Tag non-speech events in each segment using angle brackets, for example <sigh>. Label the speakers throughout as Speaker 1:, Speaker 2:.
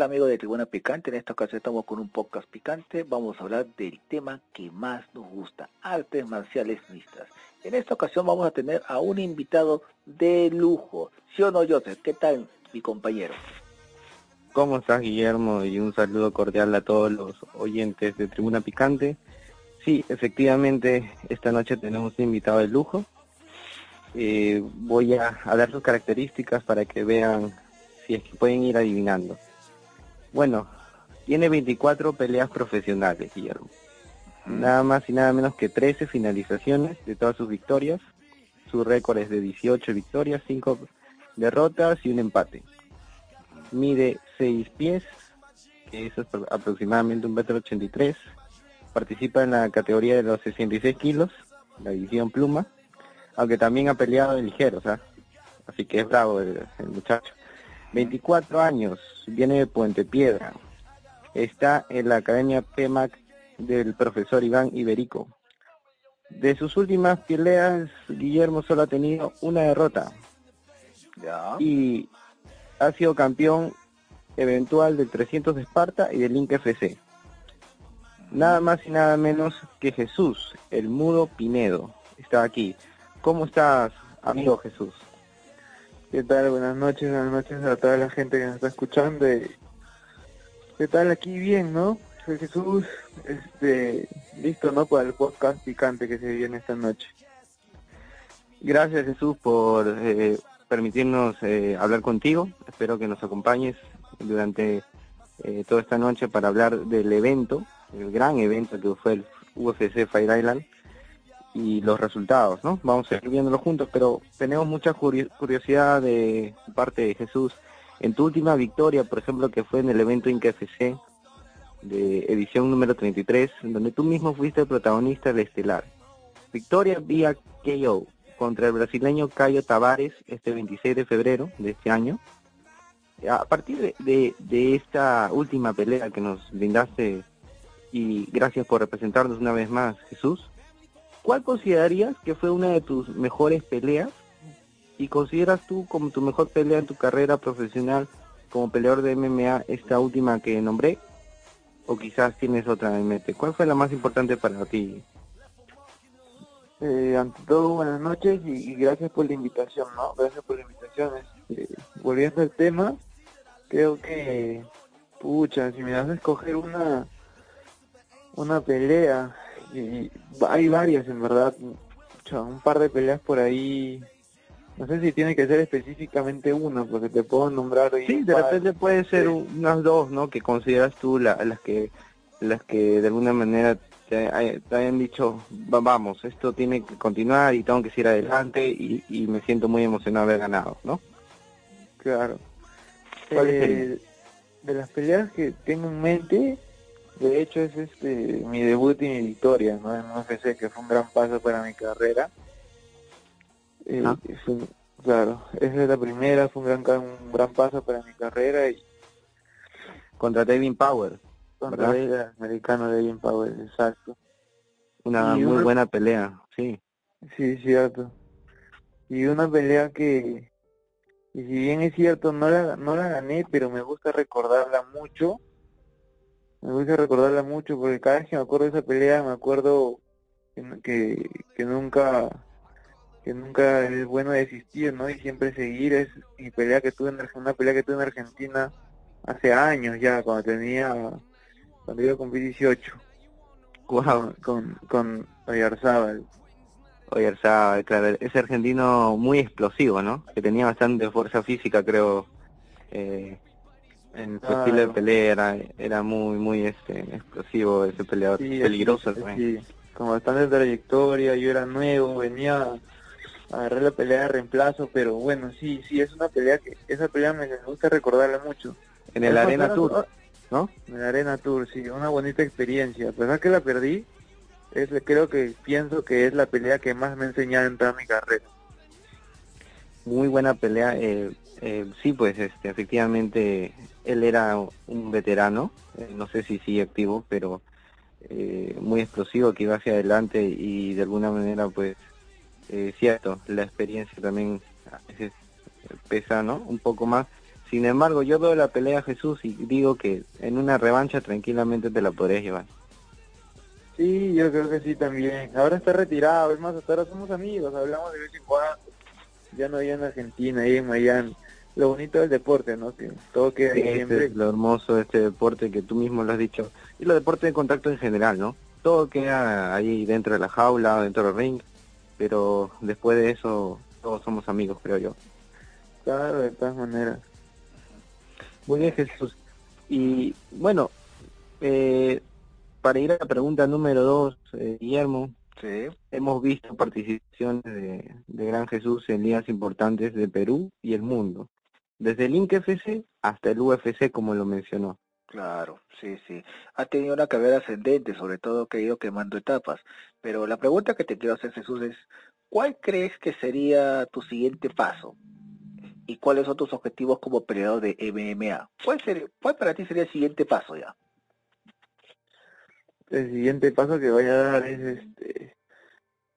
Speaker 1: tal amigo de Tribuna Picante? En esta ocasión estamos con un podcast picante. Vamos a hablar del tema que más nos gusta, artes marciales mixtas. En esta ocasión vamos a tener a un invitado de lujo. ¿Sí o no, Joseph? ¿Qué tal, mi compañero?
Speaker 2: ¿Cómo estás, Guillermo? Y un saludo cordial a todos los oyentes de Tribuna Picante. Sí, efectivamente, esta noche tenemos un invitado de lujo. Eh, voy a, a dar sus características para que vean si es que pueden ir adivinando. Bueno, tiene 24 peleas profesionales, Guillermo. Nada más y nada menos que 13 finalizaciones de todas sus victorias. Su récord es de 18 victorias, 5 derrotas y un empate. Mide 6 pies, que es aproximadamente un metro 83. Participa en la categoría de los 66 kilos, la división pluma, aunque también ha peleado en ligeros, ¿ah? así que es bravo el muchacho. 24 años, viene de Puente Piedra. Está en la Academia PEMAC del profesor Iván Iberico. De sus últimas peleas, Guillermo solo ha tenido una derrota. Y ha sido campeón eventual del 300 de Esparta y del Link FC. Nada más y nada menos que Jesús, el mudo Pinedo, está aquí. ¿Cómo estás, amigo Jesús?
Speaker 3: ¿Qué tal? Buenas noches, buenas noches a toda la gente que nos está escuchando. ¿Qué tal? Aquí bien, ¿no? Soy Jesús, este, listo, ¿no? Para el podcast picante que se viene esta noche.
Speaker 2: Gracias Jesús por eh, permitirnos eh, hablar contigo. Espero que nos acompañes durante eh, toda esta noche para hablar del evento, el gran evento que fue el UFC Fire Island y los resultados, ¿no? Vamos a ir viéndolo juntos, pero tenemos mucha curiosidad de parte de Jesús. En tu última victoria, por ejemplo, que fue en el evento INCFC de edición número 33, donde tú mismo fuiste el protagonista del estelar. Victoria vía KO contra el brasileño Caio Tavares este 26 de febrero de este año. A partir de, de esta última pelea que nos brindaste y gracias por representarnos una vez más, Jesús, ¿cuál considerarías que fue una de tus mejores peleas? ¿Y consideras tú como tu mejor pelea en tu carrera profesional como peleador de MMA esta última que nombré? ¿O quizás tienes otra en mente? ¿Cuál fue la más importante para ti?
Speaker 3: Eh, ante todo, buenas noches y, gracias por la invitación, ¿no? Gracias por la invitación. Este, volviendo al tema, creo que, pucha, si me das a escoger una, una pelea, y hay varias en verdad, un par de peleas por ahí. No sé si tiene que ser específicamente una, porque te puedo nombrar.
Speaker 2: Sí, de repente puede ser unas dos, ¿no? Que consideras tú las que las que de alguna manera te, hayan dicho, vamos, esto tiene que continuar y tengo que seguir adelante y, y me siento muy emocionado de haber ganado, ¿no?
Speaker 3: Claro. Eh, de las peleas que tengo en mente, de hecho es este mi debut y mi victoria ¿no? en UFC que fue un gran paso para mi carrera. Eh, ah. claro esa es la primera fue un gran un gran paso para mi carrera y
Speaker 2: contra David Power
Speaker 3: contra el americano David Power exacto.
Speaker 2: Una muy buena pelea sí.
Speaker 3: Sí cierto. Y una pelea que y si bien es cierto no la no la gané pero me gusta recordarla mucho me gusta recordarla mucho porque cada vez que me acuerdo de esa pelea me acuerdo que, que, nunca que nunca es bueno desistir no y siempre seguir. Es mi pelea que tuve en una pelea que tuve en Argentina hace años ya cuando tenía cuando iba cumplir 18
Speaker 2: wow.
Speaker 3: con con Oyarzábal
Speaker 2: Oyarzábal claro ese argentino muy explosivo no que tenía bastante fuerza física creo eh, en su estilo de pelea era, muy muy este explosivo ese peleador. Peligroso
Speaker 3: sí, con bastante trayectoria yo era nuevo venía a agarrar la pelea de reemplazo pero bueno sí sí es una pelea que esa pelea me gusta recordarla mucho.
Speaker 2: En el Arena Tour ¿no?
Speaker 3: en el Arena Tour sí una bonita experiencia. A pesar que la perdí es creo que pienso que es la pelea que más me ha enseñado en toda mi carrera
Speaker 2: muy buena pelea eh, eh, sí, pues este, efectivamente él era un veterano, eh, no sé si sigue activo, pero muy explosivo que iba hacia adelante y de alguna manera pues cierto, la experiencia también pesa, ¿no? Un poco más. Sin embargo, yo veo la pelea a Jesús y digo que en una revancha tranquilamente te la podrías llevar.
Speaker 3: Sí, yo creo que sí también. Ahora está retirado, es más, hasta ahora somos amigos, hablamos de vez en cuando. Ya no hay en Argentina, ahí en Miami. Lo bonito del deporte, ¿no? Que todo queda
Speaker 2: Este
Speaker 3: siempre.
Speaker 2: lo hermoso de este deporte que tú mismo lo has dicho. Y los deportes de contacto en general, ¿no? Todo queda ahí dentro de la jaula, dentro del ring, pero después de eso todos somos amigos, creo yo.
Speaker 3: Claro, de todas maneras.
Speaker 2: Muy bien, Jesús. Y bueno, eh, para ir a la pregunta número dos, eh, Guillermo,
Speaker 1: Sí.
Speaker 2: hemos visto participaciones de, Gran Jesús en ligas importantes de Perú y el mundo, desde el INC FC hasta el UFC, como lo mencionó.
Speaker 1: Claro, sí, sí. Ha tenido una carrera ascendente, sobre todo que ha ido quemando etapas. Pero la pregunta que te quiero hacer, Jesús, es, ¿cuál crees que sería tu siguiente paso? ¿Y cuáles son tus objetivos como peleador de MMA? ¿Cuál, cuál para ti sería el siguiente paso ya?
Speaker 3: El siguiente paso que voy a dar es este...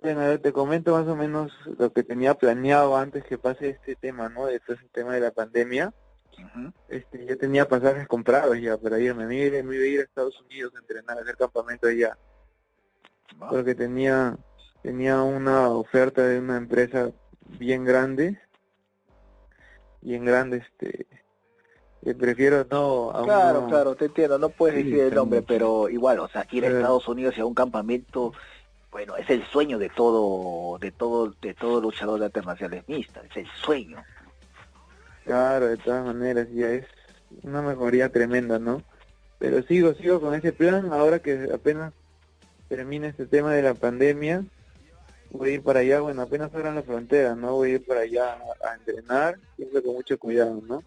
Speaker 3: Bueno, a ver, te comento más o menos lo que tenía planeado antes que pase este tema, ¿no? De todo ese tema de la pandemia. Este, yo tenía pasajes comprados ya para irme. Me iba, me iba a ir a Estados Unidos a entrenar, a hacer campamento allá. Porque tenía, tenía una oferta de una empresa bien grande. Bien grande, este... prefiero no...
Speaker 1: Claro, claro, te entiendo, no puedes
Speaker 2: Sí,
Speaker 1: decir el nombre, pero igual, o sea, ir a
Speaker 3: Eh.
Speaker 1: Estados Unidos y a un campamento, bueno, es el sueño de todo, de todo, de todo luchador de artes marciales mixtas, es el sueño.
Speaker 3: Claro, de todas maneras, ya es una mejoría tremenda, ¿no? Pero sigo, sigo con ese plan, ahora que apenas termine este tema de la pandemia, voy a ir para allá, bueno, apenas abran la frontera, ¿no? Voy a ir para allá a entrenar, siempre con mucho cuidado, ¿no?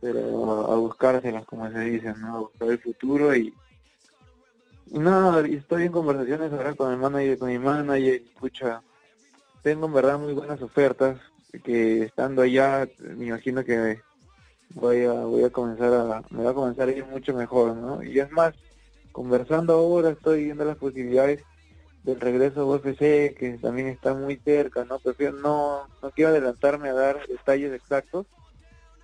Speaker 3: Pero a, a buscárselas, como se dice, ¿no? A buscar el futuro y... Y estoy en conversaciones ahora con el manager, con mi manager, escucha, tengo en verdad muy buenas ofertas, que estando allá, me imagino que voy a, voy a comenzar a, me va a comenzar a ir mucho mejor, ¿no? Y es más, conversando ahora estoy viendo las posibilidades del regreso a UFC, que también está muy cerca, ¿no? Prefiero no, no quiero adelantarme a dar detalles exactos,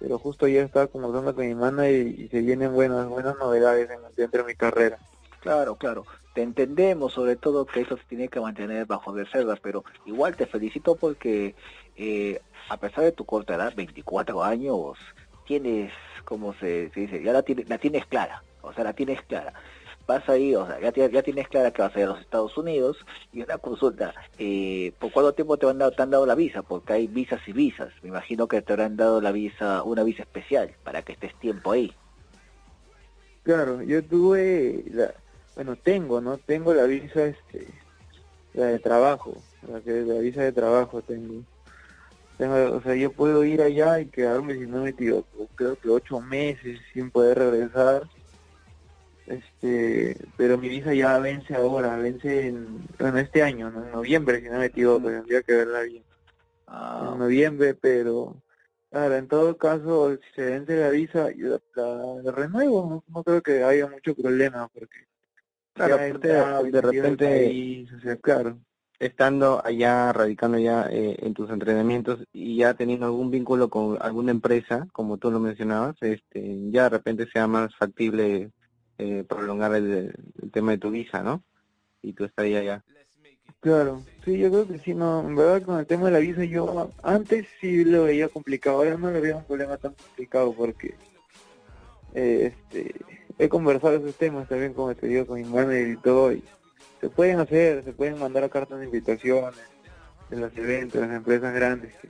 Speaker 3: pero justo ya estaba conversando con mi manager y, se vienen buenas, buenas novedades en, dentro de mi carrera.
Speaker 1: Claro, claro. Te entendemos, sobre todo que eso se tiene que mantener bajo reservas, pero igual te felicito porque eh, a pesar de tu corta edad, 24 años, tienes, como se, dice, ya la tienes, la tienes clara, o sea, la tienes clara. Vas ahí, o sea, ya, ya tienes clara que vas a ir a los Estados Unidos y una consulta, eh, ¿por cuánto tiempo te han, dado, te han dado la visa? Porque hay visas y visas. Me imagino que te habrán dado la visa, una visa especial para que estés tiempo ahí.
Speaker 3: Claro, yo tuve, la, bueno, tengo, ¿no? Tengo la visa, este, la de trabajo, la, que, la visa de trabajo tengo. tengo. O sea, yo puedo ir allá y quedarme, si no me equivoco, creo que ocho meses sin poder regresar. Este, pero mi visa ya vence ahora, vence en, este año, ¿no? en noviembre, si no me equivoco,
Speaker 1: Mm.
Speaker 3: tendría que verla bien.
Speaker 1: Ah,
Speaker 3: En noviembre, pero Claro, en todo caso, si se vence la visa, yo la, la renuevo, no, no creo que haya mucho problema, porque
Speaker 2: Claro, de repente-
Speaker 3: país, o sea, claro,
Speaker 2: estando allá, radicando ya eh, en tus entrenamientos y ya teniendo algún vínculo con alguna empresa, como tú lo mencionabas, este, ya de repente sea más factible eh, prolongar el, el tema de tu visa, ¿no? Y tu estadía allá.
Speaker 3: claro, sí, yo creo que sí, no, en verdad con el tema de la visa yo antes sí lo veía complicado, ahora no lo veo un problema tan complicado porque eh, este he conversado esos temas también como te digo con mi manager y todo y se pueden hacer, se pueden mandar cartas de invitaciones de los eventos, de las empresas grandes que,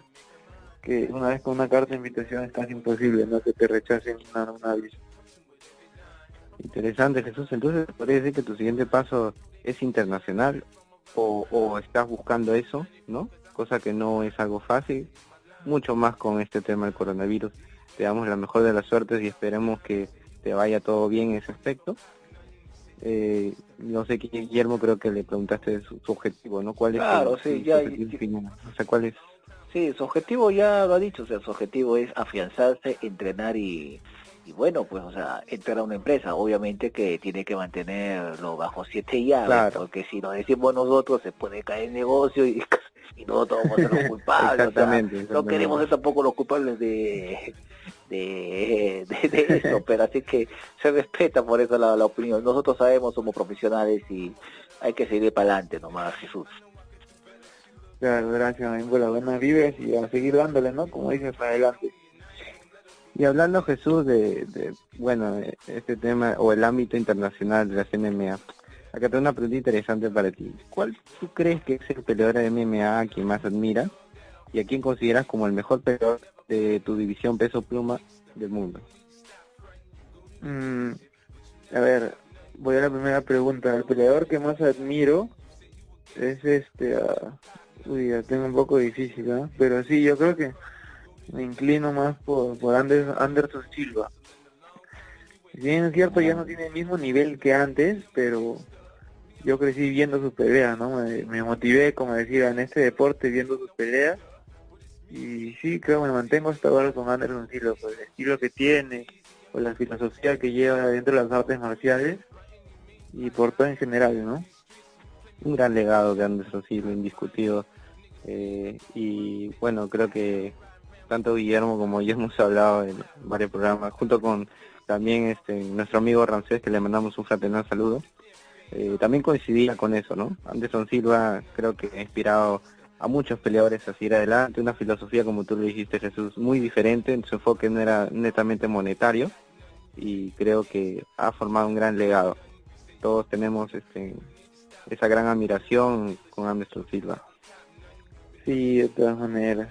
Speaker 3: que una vez con una carta de invitación es casi imposible no que te rechacen una, una visa.
Speaker 2: Interesante, Jesús. Entonces, podría decir que tu siguiente paso es internacional o, o estás buscando eso, ¿no? Cosa que no es algo fácil, mucho más con este tema del coronavirus. Te damos la mejor de las suertes y esperemos que te vaya todo bien en ese aspecto. Eh, no sé, Guillermo, creo que le preguntaste su, su objetivo, ¿no? ¿Cuál es
Speaker 1: Claro,
Speaker 2: su-
Speaker 1: sí,
Speaker 2: su
Speaker 1: ya-
Speaker 2: objetivo
Speaker 1: ya-?
Speaker 2: O sea, ¿cuál es?
Speaker 1: Sí, su objetivo ya lo ha dicho, o sea, su objetivo es afianzarse, entrenar y, y bueno, pues, o sea, entrar a una empresa, obviamente que tiene que mantenerlo bajo siete llaves,
Speaker 2: Claro.
Speaker 1: porque si nos decimos nosotros se puede caer el negocio y, <laughs> y nosotros vamos a ser los <laughs> culpables, o sea,
Speaker 2: Exactamente,
Speaker 1: no queremos ser tampoco los culpables de, de, de, <laughs> eso, pero así que se respeta por eso la, opinión. Nosotros sabemos, somos profesionales y hay que seguir para adelante nomás, Jesús.
Speaker 3: Claro, gracias por las buenas vibras y a seguir dándole, ¿no? Como dices, para adelante.
Speaker 2: Y hablando Jesús de, de, este tema o el ámbito internacional de la MMA, acá tengo una pregunta interesante para ti. ¿Cuál tú crees que es el peleador de MMA a quien más admira y a quien consideras como el mejor peleador de tu división peso pluma del mundo?
Speaker 3: Mm, a ver, voy a la primera pregunta. El peleador que más admiro es este... uy, ya tengo un poco difícil, ¿eh? Pero sí, yo creo que me inclino más por, por Anderson Silva. Si bien es cierto, ya no tiene el mismo nivel que antes, pero yo crecí viendo sus peleas, ¿no? Me, motivé, como decir, en este deporte viendo sus peleas. Y sí, creo que me mantengo hasta ahora con Anderson Silva, por el estilo que tiene, por la filosofía que lleva dentro de las artes marciales y por todo en general, ¿no?
Speaker 2: Un gran legado de Anderson Silva, indiscutido. Eh, y bueno, creo que tanto Guillermo como yo hemos hablado en varios programas, junto con también este nuestro amigo Ramsés, que le mandamos un fraternal saludo. Eh, también coincidía con eso, ¿no? Anderson Silva creo que ha inspirado a muchos peleadores a seguir adelante, una filosofía, como tú lo dijiste Jesús, muy diferente, su enfoque no era netamente monetario y creo que ha formado un gran legado. Todos tenemos este, esa gran admiración con Anderson Silva.
Speaker 3: Sí, de todas maneras.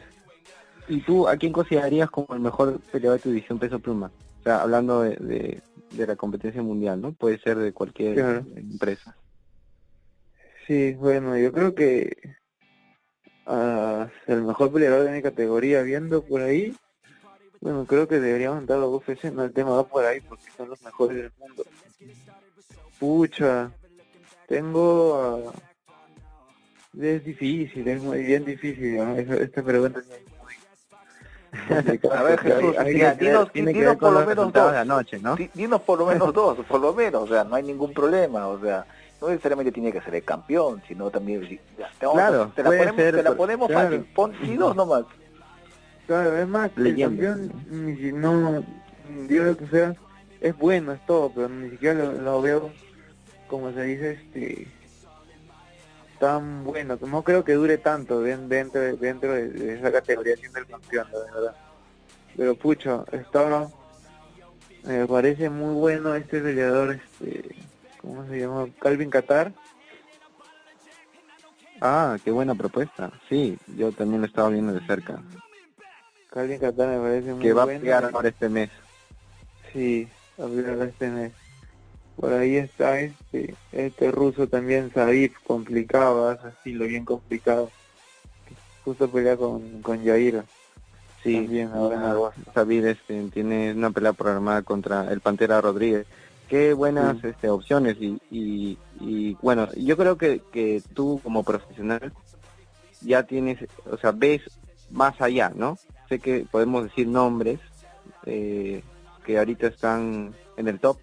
Speaker 2: ¿Y tú a quién considerarías como el mejor peleador de tu división peso pluma? O sea, hablando de, de, la competencia mundial, ¿no? Puede ser de cualquier empresa.
Speaker 3: Sí, bueno, yo creo que uh, el mejor peleador de mi categoría, viendo por ahí, bueno, creo que deberíamos entrar a UFC, no el tema va por ahí porque son los mejores del mundo. Pucha, tengo... es difícil, es muy bien difícil, ¿no? esta pregunta es
Speaker 1: a ver, Jesús, dinos, dinos por lo menos dos.
Speaker 2: ¿no?
Speaker 1: Dinos por lo menos dos, por lo menos, o sea, no hay ningún problema, o sea, no necesariamente tiene que ser el campeón, sino también...
Speaker 2: Ya, te, claro,
Speaker 1: te, la ponemos, ser, te la ponemos fácil, pon dos nomás.
Speaker 3: Claro, es más, el campeón, no, digo lo que sea, es bueno, es todo, pero ni siquiera lo, lo veo, como se dice, este tan bueno. No creo que dure tanto dentro, dentro de, esa categoría siendo el campeón, la verdad. Pero pucho, estaba me parece muy bueno este peleador, este, ¿cómo se llama? Calvin Qatar.
Speaker 2: Ah, qué buena propuesta. Sí, yo también lo estaba viendo de cerca.
Speaker 3: Calvin Qatar me parece muy
Speaker 2: bueno. Que va
Speaker 3: a
Speaker 2: pegar ahora este mes.
Speaker 3: Sí, a pegar este mes. Por ahí está este, este ruso también, Sadif, complicado, ese estilo bien complicado. Justo pelea con, con Yair.
Speaker 2: Sí, también ahora este, tiene una pelea programada contra el Pantera Rodríguez. Qué buenas este, opciones y, y, y, bueno, yo creo que, que tú como profesional ya tienes, o sea, ves más allá, ¿no? Sé que podemos decir nombres eh, que ahorita están en el top,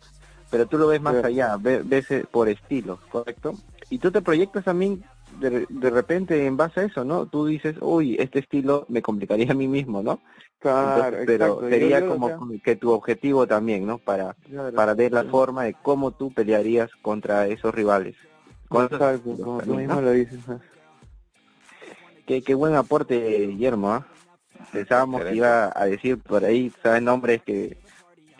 Speaker 2: pero tú lo ves más allá, ves, eh, por estilo, ¿correcto? Y tú te proyectas también de, de repente en base a eso, ¿no? Tú dices, uy, este estilo me complicaría a mí mismo, ¿no?
Speaker 3: Claro,
Speaker 2: pero sería como que tu objetivo también, ¿no? Para, para ver la forma de cómo tú pelearías contra esos rivales.
Speaker 3: Exacto, como tú mismo lo dices.
Speaker 2: Qué, qué buen aporte, Guillermo, ¿ah? Pensábamos que iba a decir por ahí, ¿sabes? Nombres que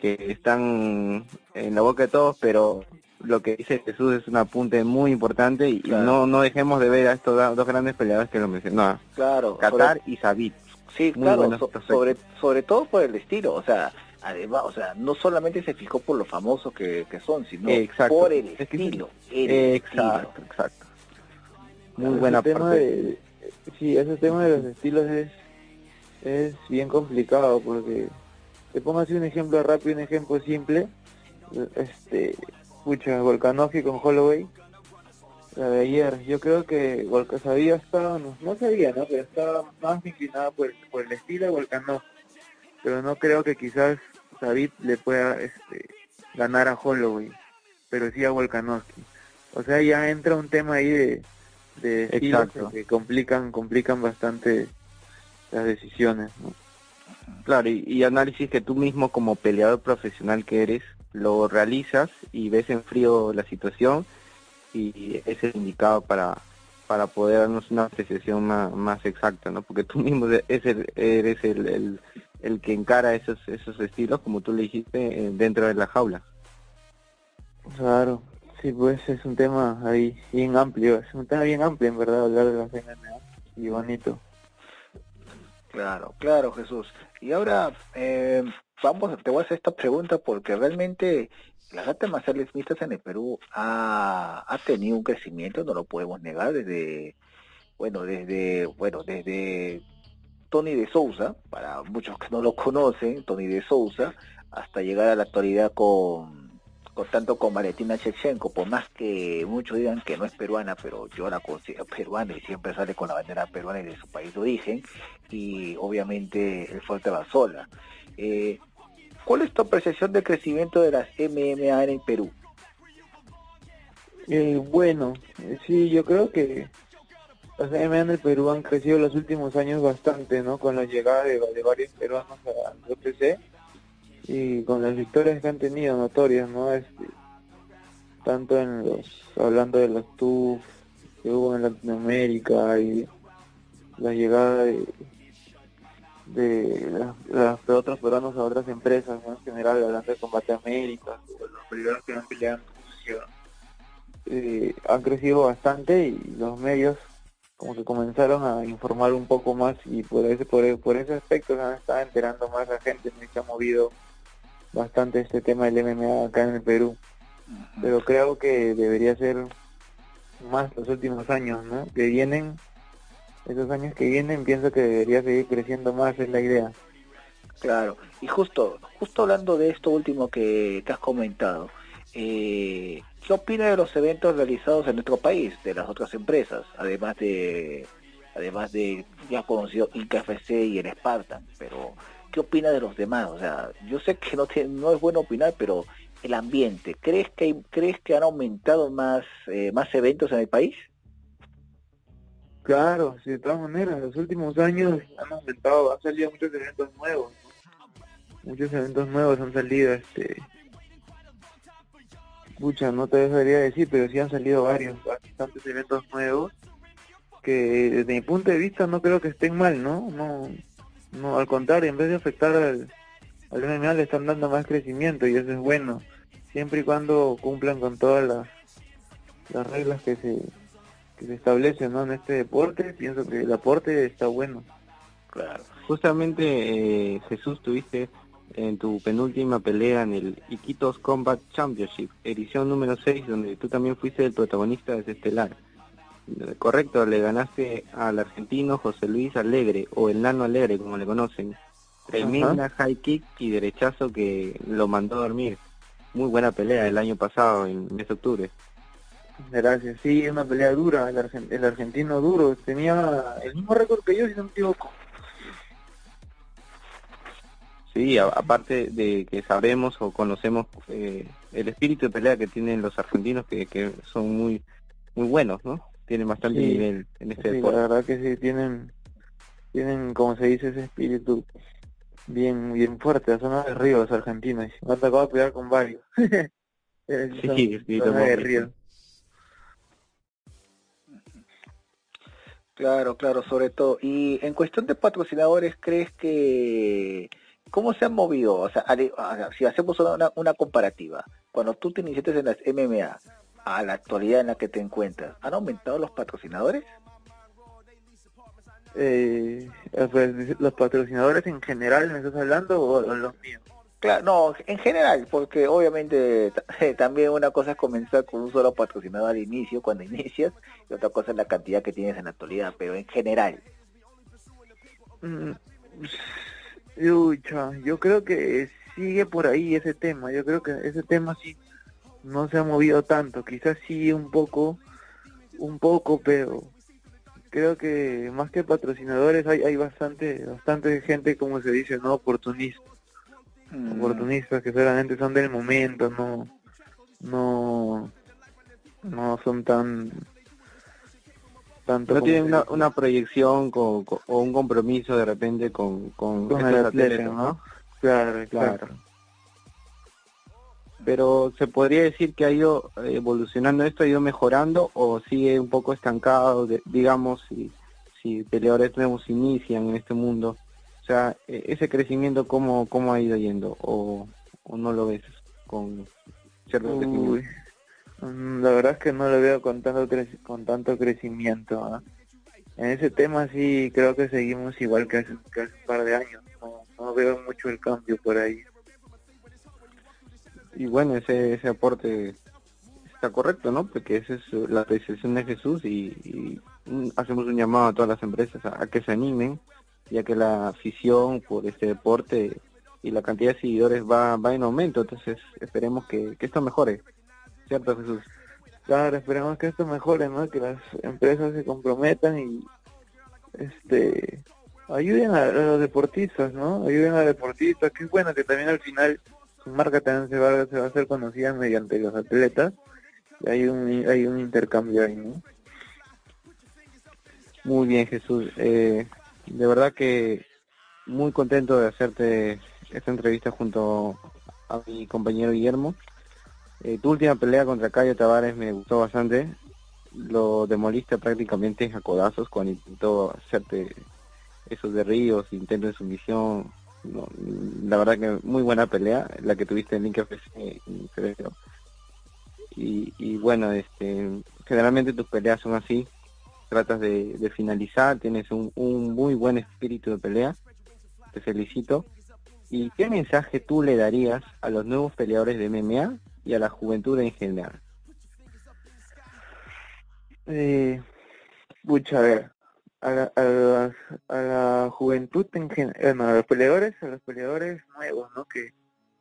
Speaker 2: que están en la boca de todos, pero lo que dice Jesús es un apunte muy importante y, no no dejemos de ver a estos dos grandes peleadores que lo mencionó.
Speaker 1: Claro,
Speaker 2: Qatar y Sabit.
Speaker 1: Sí, claro, sobre sobre todo por el estilo, o sea, además, o sea, no solamente se fijó por lo famosos que, son, sino por el estilo.
Speaker 2: exacto, exacto.
Speaker 3: Muy buena parte. sí, ese tema de los estilos es es bien complicado porque te pongo así un ejemplo rápido, un ejemplo simple. Este, escucha, Volkanovski con Holloway, la de ayer. Yo creo que Volkanovski estaba, no, no, sabía, ¿no? Pero estaba más inclinado por, por el estilo de Volkanovski. Pero no creo que quizás David le pueda este, ganar a Holloway, pero sí a Volkanovski. O sea, ya entra un tema ahí de, de que complican, complican bastante las decisiones, ¿no?
Speaker 2: Claro, y, análisis que tú mismo como peleador profesional que eres, lo realizas y ves en frío la situación y es el indicado para, para poder darnos una apreciación más, exacta, ¿no? Porque tú mismo eres el, eres el, el, que encara esos, esos estilos, como tú le dijiste, eh, dentro de la jaula.
Speaker 3: Claro, sí, pues es un tema ahí bien amplio, es un tema bien amplio en verdad hablar de la MMA y bonito.
Speaker 1: Claro, claro Jesús. Y ahora eh, vamos, te voy a hacer esta pregunta porque realmente las artes marciales mixtas en el Perú ha, ha tenido un crecimiento, no lo podemos negar, desde, bueno, desde, bueno, desde Tony de Souza, para muchos que no lo conocen, Tony de Souza, hasta llegar a la actualidad con, tanto con Valentina Shevchenko, por más que muchos digan que no es peruana, pero yo la considero peruana y siempre sale con la bandera peruana y de su país de origen, y obviamente el Fuerte Basola. Eh, ¿Cuál es tu apreciación del crecimiento de las MMA en Perú?
Speaker 3: Eh, bueno, eh, sí, yo creo que las MMA en el Perú han crecido los últimos años bastante, ¿no? Con la llegada de, varios peruanos al OTC y con las victorias que han tenido notorias, ¿no? Este, tanto en los, hablando de los TUF que hubo en Latinoamérica y la llegada de, de, las, de otros peruanos a otras empresas, en general, hablando de Combate América, los peruanos que han peleado eh, han crecido bastante y los medios como que comenzaron a informar un poco más y por ese por, por ese aspecto se han estado enterando más la gente, se ha movido bastante este tema del MMA acá en el Perú. Pero creo que debería ser más los últimos años, ¿no? Que vienen esos años que vienen pienso que debería seguir creciendo más, es la idea.
Speaker 1: Claro, y justo, justo hablando de esto último que, has comentado, eh, ¿qué opina de los eventos realizados en nuestro país, de las otras empresas, además de además de ya conocido IKFC y el Spartan, pero ¿qué opina de los demás? O sea, yo sé que no no es bueno opinar, pero el ambiente, ¿crees que crees que han aumentado más eh, más eventos en el país?
Speaker 3: Claro, sí, de todas maneras, los últimos años han aumentado, han salido muchos eventos nuevos, muchos eventos nuevos han salido, este, mucha, no te debería decir, pero sí han salido varios, bastantes eventos nuevos, que desde mi punto de vista no creo que estén mal, ¿no? No, no, al contrario, en vez de afectar al, al MMA le están dando más crecimiento y eso es bueno, siempre y cuando cumplan con todas las, las reglas que se que se establece ¿no? en este deporte, pienso que el aporte está bueno.
Speaker 2: Claro. Justamente, eh, Jesús, tuviste en tu penúltima pelea en el Iquitos Combat Championship, edición número 6, donde tú también fuiste el protagonista de ese estelar. Correcto, le ganaste al argentino José Luis Alegre, o el Nano Alegre, como le conocen. Tremenda high kick y derechazo que lo mandó a dormir. Muy buena pelea el año pasado, en mes de octubre.
Speaker 3: Gracias, sí, una pelea dura, el, el argentino duro, tenía el mismo récord que yo, si no me equivoco.
Speaker 2: Sí, aparte de que sabemos o conocemos eh, el espíritu de pelea que tienen los argentinos, que, que son muy muy buenos, ¿no? Tienen bastante nivel en este
Speaker 3: sí,
Speaker 2: deporte.
Speaker 3: La verdad que sí, tienen, tienen, como se dice, ese espíritu bien bien fuerte, la zona de río los argentinos. Me ha tocado pelear con varios. <laughs>
Speaker 2: sí, sí, de río.
Speaker 1: Claro, claro, sobre todo. Y en cuestión de patrocinadores, ¿crees que cómo se han movido? O sea, si hacemos una, una comparativa, cuando tú te iniciaste en las MMA a la actualidad en la que te encuentras, ¿han aumentado los patrocinadores?
Speaker 3: Eh, pues, los patrocinadores en general, ¿me estás hablando o los míos?
Speaker 1: Claro, no, en general, porque obviamente <laughs> también una cosa es comenzar con un solo patrocinador al inicio, cuando inicias, y otra cosa es la cantidad que tienes en la actualidad, pero en general.
Speaker 3: Mm, yo creo que sigue por ahí ese tema, yo creo que ese tema sí no se ha movido tanto, quizás sí un poco, un poco, pero creo que más que patrocinadores hay, hay bastante, bastante gente, como se dice, no oportunista Mm. oportunistas que solamente son del momento, no, no, no son tan,
Speaker 2: Tanto no tienen una, proyección con, o un compromiso de repente con, con,
Speaker 3: el atleta, ¿no? Claro, claro.
Speaker 2: Pero se podría decir que ha ido evolucionando esto, ha ido mejorando o sigue un poco estancado, digamos, si, si peleadores nuevos inician en este mundo. O sea, e, ese crecimiento, ¿cómo, cómo ha ido yendo? ¿O, o no lo ves con cierto?
Speaker 3: Mm, la verdad es que no lo veo con tanto, con tanto crecimiento. ¿ah? En ese tema sí creo que seguimos igual que hace, un par de años. No, veo mucho el cambio por ahí.
Speaker 2: Y bueno, ese, ese aporte está correcto, ¿no? Porque esa es la apreciación de Jesús y, hacemos un llamado a todas las empresas a, que se animen, ya que la afición por este deporte y la cantidad de seguidores va, va en aumento, entonces esperemos que esto mejore. ¿cierto Jesús?
Speaker 3: Claro, esperemos que esto mejore, ¿no? Que las empresas se comprometan y este ayuden a, los deportistas, ¿no? Ayuden a los deportistas, que es bueno que también al final su marca también se va, se va a hacer conocida mediante los atletas. Hay un, hay un intercambio ahí, ¿no?
Speaker 2: Muy bien, Jesús. Eh, de verdad que muy contento de hacerte esta entrevista junto a mi compañero Guillermo. Eh, tu última pelea contra Cayo Tavares me gustó bastante. Lo demoliste prácticamente a codazos cuando intentó hacerte esos de Ríos, intento de sumisión. La verdad que muy buena pelea, la que tuviste en Link FC. Y, y bueno, este, generalmente tus peleas son así. Tratas de, finalizar, tienes un, muy buen espíritu de pelea. Te felicito. ¿Y qué mensaje tú le darías a los nuevos peleadores de MMA y a la juventud en general?
Speaker 3: Eh, a ver, a la, a, la, juventud en general, a los peleadores, a los peleadores nuevos, ¿no? Que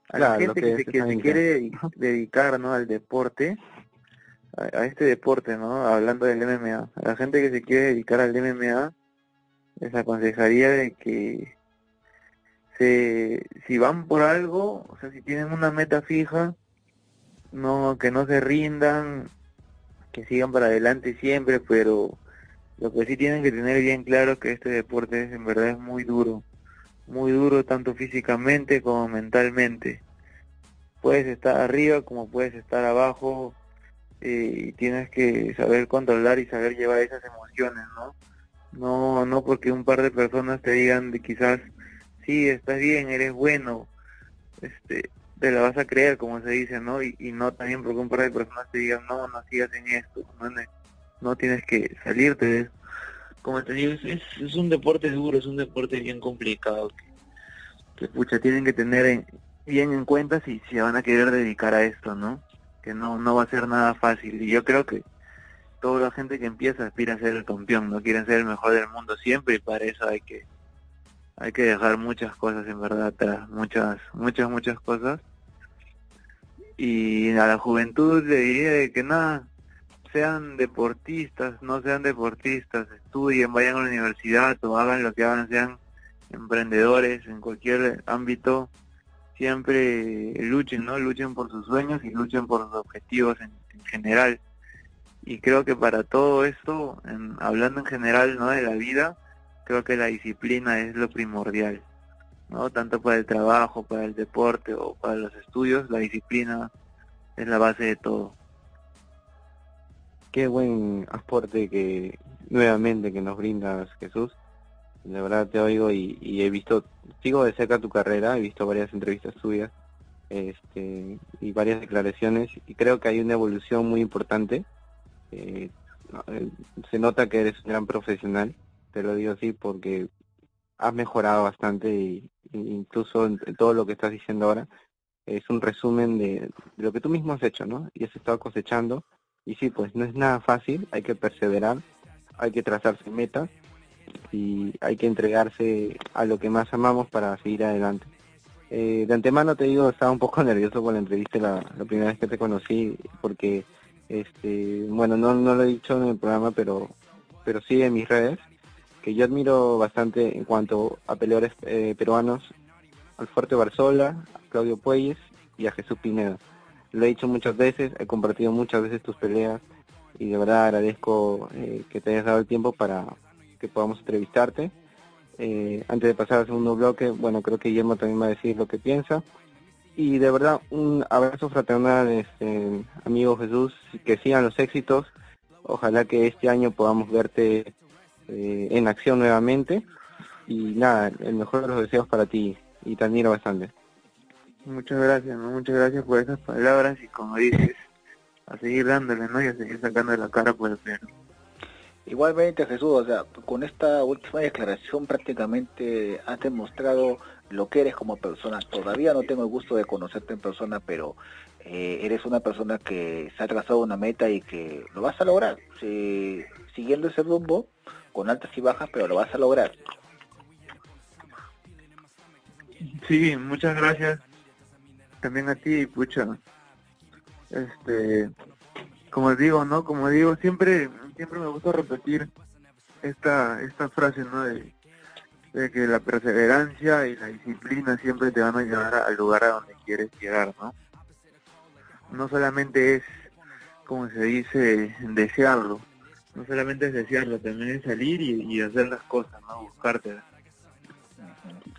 Speaker 3: a la gente que, se, quiere dedicar, ¿no? Al deporte, a, este deporte, ¿no? Hablando del MMA, a la gente que se quiere dedicar al MMA, les aconsejaría de que se, si van por algo, o sea, si tienen una meta fija, no que no se rindan, que sigan para adelante siempre, pero lo que sí tienen que tener bien claro es que este deporte es, en verdad es muy duro, muy duro tanto físicamente como mentalmente. Puedes estar arriba como puedes estar abajo y tienes que saber controlar y saber llevar esas emociones, ¿no? No, no porque un par de personas te digan de quizás, sí, estás bien, eres bueno, este, te la vas a creer, como se dice, ¿no? Y, no también porque un par de personas te digan, no, no sigas en esto, no, tienes que salirte de eso. Como te digo, es, un deporte duro, es un deporte bien complicado, que, pucha, tienen que tener bien en cuenta si, si van a querer dedicar a esto, ¿no? Que no, no va a ser nada fácil. Y yo creo que toda la gente que empieza aspira a ser el campeón, no quieren ser el mejor del mundo siempre y para eso hay que hay que dejar muchas cosas en verdad atrás, muchas, muchas, muchas cosas y a la juventud le diría que nada, sean deportistas, no sean deportistas, estudien, vayan a la universidad o hagan lo que hagan, sean emprendedores en cualquier ámbito, siempre luchen, ¿no? Luchen por sus sueños y luchen por sus objetivos en, general. Y creo que para todo esto, en, hablando en general, ¿no? De la vida, creo que la disciplina es lo primordial. ¿no? Tanto para el trabajo, para el deporte o para los estudios, la disciplina es la base de todo.
Speaker 2: Qué buen aporte que nuevamente que nos brindas Jesús. De verdad te oigo y, he visto, sigo de cerca tu carrera, he visto varias entrevistas tuyas este, y varias declaraciones y creo que hay una evolución muy importante. Eh, eh, se nota que eres un gran profesional, te lo digo así porque has mejorado bastante y, incluso en, todo lo que estás diciendo ahora es un resumen de, lo que tú mismo has hecho, ¿no? Y has estado cosechando. Y sí, pues no es nada fácil, hay que perseverar, hay que trazarse metas y hay que entregarse a lo que más amamos para seguir adelante. Eh, de antemano te digo, estaba un poco <laughs> nervioso con la entrevista la, primera vez que te conocí, porque, este, bueno, no, lo he dicho en el programa, pero, pero sí en mis redes, que yo admiro bastante en cuanto a peleadores eh, peruanos, al Fuerte Barzola, a Claudio Puelles y a Jesús Pineda. Lo he dicho muchas veces, he compartido muchas veces tus peleas y de verdad agradezco eh, que te hayas dado el tiempo para que podamos entrevistarte. Eh, antes de pasar al segundo bloque, bueno, creo que Guillermo también va a decir lo que piensa. Y de verdad, un abrazo fraternal, este, amigo Jesús, que sigan los éxitos. Ojalá que este año podamos verte eh, en acción nuevamente. Y nada, el mejor de los deseos para ti y te admiro bastante.
Speaker 3: Muchas gracias, muchas gracias por esas palabras y como dices, a seguir dándole, ¿no? Y a seguir sacando la cara por el.
Speaker 1: Igualmente Jesús, o sea, con esta última declaración prácticamente has demostrado lo que eres como persona. Todavía no tengo el gusto de conocerte en persona, pero eh, eres una persona que se ha trazado una meta y que lo vas a lograr. siguiendo ese rumbo, con altas y bajas, pero lo vas a lograr.
Speaker 3: Sí, muchas gracias. También a ti, pucha. Este, como digo, ¿no? Como digo, siempre siempre me gusta repetir esta esta frase, ¿no? De, que la perseverancia y la disciplina siempre te van a llevar al lugar a donde quieres llegar, ¿no? No solamente es, como se dice, desearlo, no solamente es desearlo, también es salir y, hacer las cosas, ¿no? Buscarte.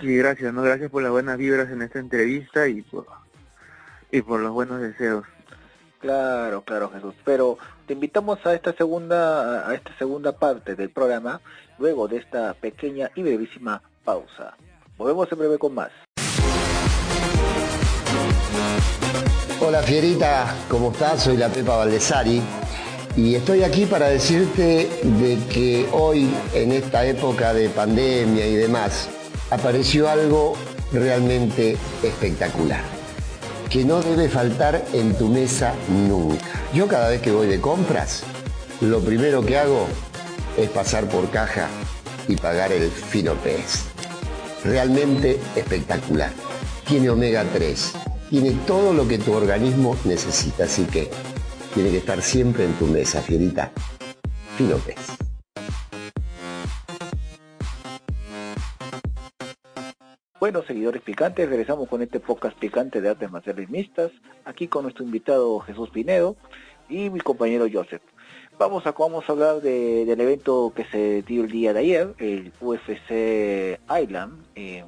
Speaker 3: Y gracias, ¿no? Gracias por las buenas vibras en esta entrevista y por, y por los buenos deseos.
Speaker 1: Claro, claro, Jesús. Pero te invitamos a esta segunda, a esta segunda parte del programa, luego de esta pequeña y brevísima pausa. Volvemos en breve con más.
Speaker 4: Hola Fierita, ¿cómo estás? Soy la Pepa Valdesari y estoy aquí para decirte de que hoy, en esta época de pandemia y demás, apareció algo realmente espectacular que no debe faltar en tu mesa nunca. Yo cada vez que voy de compras, lo primero que hago es pasar por caja y pagar el fino pez. Realmente espectacular. Tiene omega 3, tiene todo lo que tu organismo necesita, así que tiene que estar siempre en tu mesa, fierita. Fino pez.
Speaker 1: Bueno, seguidores picantes, regresamos con este podcast picante de artes marciales mixtas, aquí con nuestro invitado Jesús Pinedo y mi compañero Joseph. Vamos a, vamos a hablar del evento que se dio el día de ayer, el UFC Island en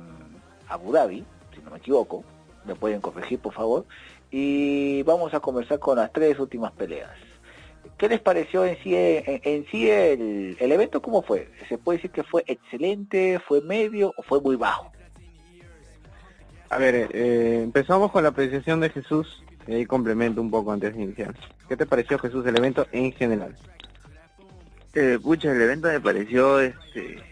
Speaker 1: Abu Dhabi, si no me equivoco, me pueden corregir por favor, y vamos a conversar con las tres últimas peleas. ¿Qué les pareció en sí, en, sí el, el evento? ¿Cómo fue? ¿Se puede decir que fue excelente, fue medio o fue muy bajo?
Speaker 2: A ver, eh, empezamos con la apreciación de Jesús y ahí complemento un poco antes de iniciar. ¿Qué te pareció Jesús el evento en general?
Speaker 3: Eh, pucha, el evento me pareció este,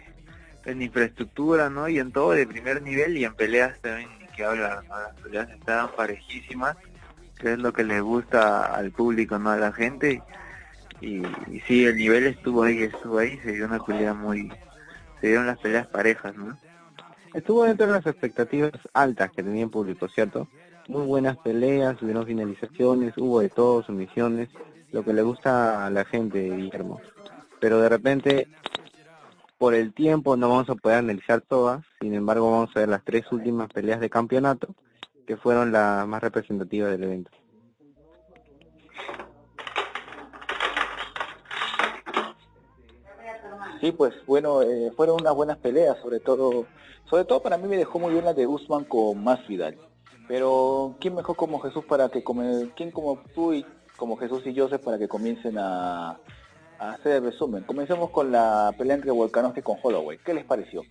Speaker 3: en infraestructura, ¿no? Y en todo de primer nivel y en peleas también, que hablar, Las peleas estaban parejísimas, que es lo que le gusta al público, ¿no? A la gente. Y, y sí, el nivel estuvo ahí, estuvo ahí, se dio una pelea muy... Se dieron las peleas parejas, ¿no?
Speaker 2: Estuvo dentro de las expectativas altas que tenía el público, ¿cierto? Muy buenas peleas, hubieron finalizaciones, hubo de todo, sumisiones, lo que le gusta a la gente, Guillermo. Pero de repente, por el tiempo no vamos a poder analizar todas, sin embargo vamos a ver las tres últimas peleas de campeonato, que fueron las más representativas del evento.
Speaker 1: Sí, pues bueno, eh, fueron unas buenas peleas, sobre todo sobre todo para mí me dejó muy bien la de Usman con más Vidal. Pero ¿quién mejor como Jesús para que come, quién como tú y como Jesús y Joseph para que comiencen a, hacer el resumen? Comencemos con la pelea entre Volkanovski con Holloway. ¿Qué les pareció?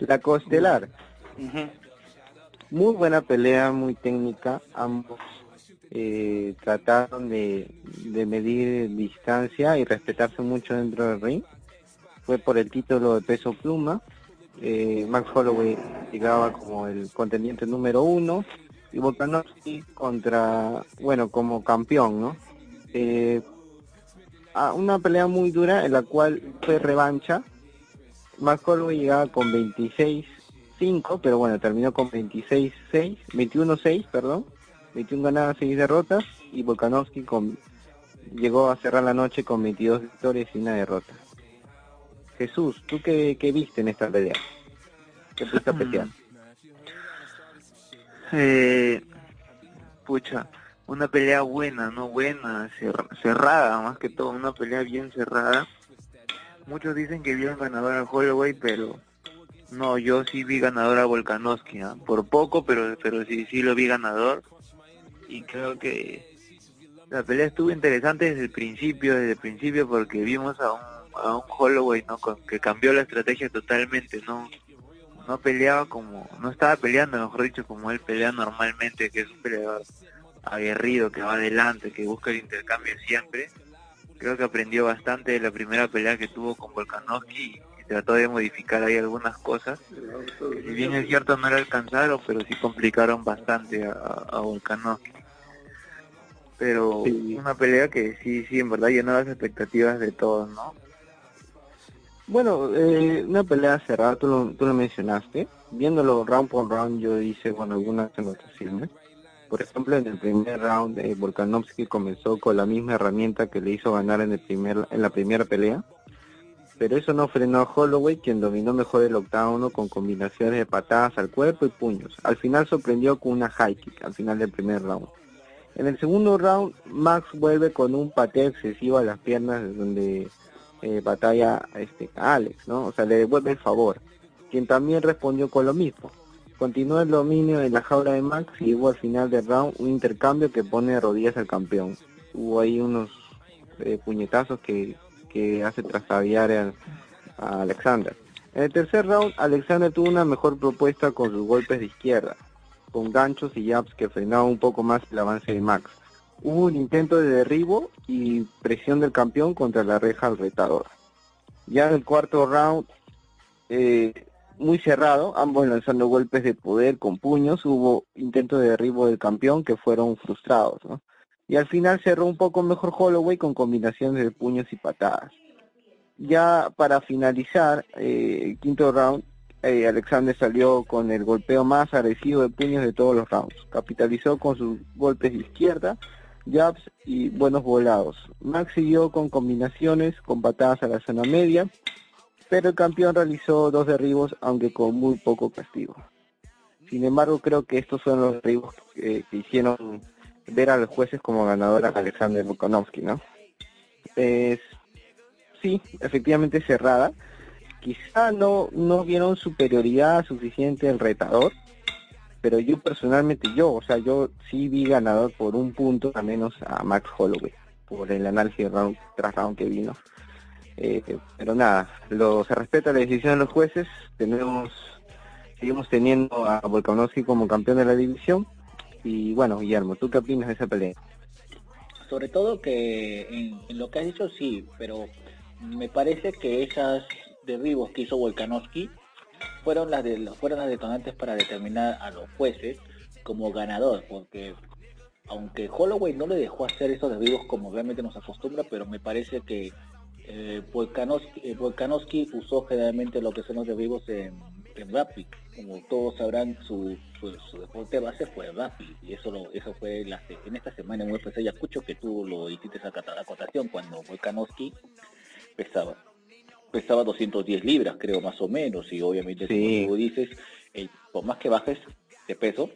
Speaker 2: La costelar. Muy buena pelea, muy técnica. Ambos eh, trataron de, de medir distancia y respetarse mucho dentro del ring. Fue por el título de peso pluma eh, Max Holloway llegaba como el contendiente número uno y Volkanovski contra, bueno, como campeón, ¿no? Eh, una pelea muy dura en la cual fue revancha. Max Holloway llegaba con 26-5, pero bueno, terminó con 26-6, 21-6, perdón, 21 ganadas, 6 derrotas y Volkanovski con, llegó a cerrar la noche con 22 victorias y una derrota. Jesús, ¿tú qué, viste en esta pelea? ¿Qué pudiste
Speaker 3: mm. Eh, pucha, una pelea buena, no buena, cerrada, más que todo, una pelea bien cerrada. Muchos dicen que vieron ganador a Holloway, pero no, yo sí vi ganador a Volkanovski, ¿ah? por poco, pero pero sí sí lo vi ganador y creo que la pelea estuvo interesante desde el principio, desde el principio porque vimos a un, a un Holloway ¿no? que cambió la estrategia totalmente, no no peleaba como, no estaba peleando, mejor dicho, como él pelea normalmente, que es un peleador aguerrido, que va adelante, que busca el intercambio siempre. Creo que aprendió bastante de la primera pelea que tuvo con Volkanovski y trató de modificar ahí algunas cosas. si bien es cierto no le alcanzaron, pero sí complicaron bastante a, a Volkanovski. Pero una pelea que sí, sí, en verdad llenó las expectativas de todos, ¿no?
Speaker 2: Bueno, eh, una pelea cerrada, tú lo, tú lo mencionaste. Viéndolo round por round, yo hice bueno, algunas anotaciones. Por ejemplo, en el primer round, eh, Volkanovski comenzó con la misma herramienta que le hizo ganar en, el primer, en la primera pelea. Pero eso no frenó a Holloway, quien dominó mejor el octavo con combinaciones de patadas al cuerpo y puños. Al final sorprendió con una high kick al final del primer round. En el segundo round, Max vuelve con un pateo excesivo a las piernas, donde eh, batalla este, a Alex, ¿no? O sea, le devuelve el favor, quien también respondió con lo mismo. Continúa el dominio en la jaula de Max y hubo al final del round un intercambio que pone de rodillas al campeón. Hubo ahí unos eh, puñetazos que, que hace trasaviar a, a Alexander. En el tercer round, Alexander tuvo una mejor propuesta con sus golpes de izquierda, con ganchos y jabs que frenaban un poco más el avance de Max. Hubo un intento de derribo y presión del campeón contra la reja al retador. Ya en el cuarto round, eh, muy cerrado, ambos lanzando golpes de poder con puños, hubo intentos de derribo del campeón que fueron frustrados, Y al final cerró un poco mejor Holloway con combinaciones de puños y patadas. Ya para finalizar, eh, el quinto round, eh, Alexander salió con el golpeo más agresivo de puños de todos los rounds. Capitalizó con sus golpes de izquierda, jabs y buenos volados. Max siguió con combinaciones con patadas a la zona media, pero el campeón realizó dos derribos, aunque con muy poco castigo. Sin embargo, creo que estos son los derribos que, hicieron ver a los jueces como ganador a Alexander Volkanovski, ¿no? Es, sí, efectivamente cerrada. Quizá no, no vieron superioridad suficiente el retador, pero yo personalmente, yo, o sea, yo sí vi ganador por un punto, al menos a Max Holloway, por el análisis round tras round que vino. Eh, pero nada, lo, se respeta la decisión de los jueces, tenemos seguimos teniendo a Volkanovski como campeón de la división y bueno, Guillermo, ¿tú qué opinas de esa pelea?
Speaker 1: Sobre todo que en, lo que has dicho sí, pero me parece que esas derribos que hizo Volkanovski fueron las de fueron las detonantes para determinar a los jueces como ganador, porque aunque Holloway no le dejó hacer esos derribos como realmente nos acostumbra, pero me parece que eh, Volkanovski, eh, usó generalmente lo que son los derribos en, en Rapid. Como todos sabrán, su, su, deporte base fue Rapid. Y eso lo, eso fue en esta semana en UFC escucho que tú lo hiciste esa acotación cuando Volkanovski pesaba pesaba 210 libras, creo, más o menos. Y obviamente, como tú dices, por más que bajes de peso,